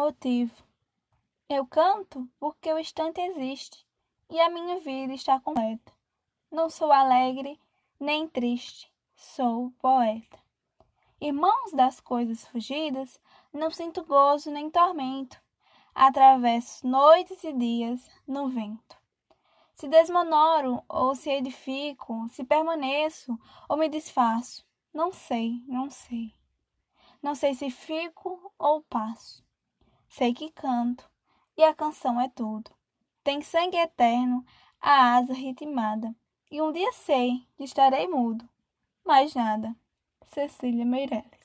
Motivo. Eu canto porque o instante existe e a minha vida está completa. Não sou alegre nem triste, sou poeta. Irmãos das coisas fugidas, não sinto gozo nem tormento. Atravesso noites e dias no vento. Se desmonoro ou se edifico, se permaneço ou me desfaço, não sei, não sei. Não sei se fico ou passo. Sei que canto, e a canção é tudo. Tem sangue eterno, a asa ritmada, e um dia sei que estarei mudo. Mais nada. Cecília Meirelles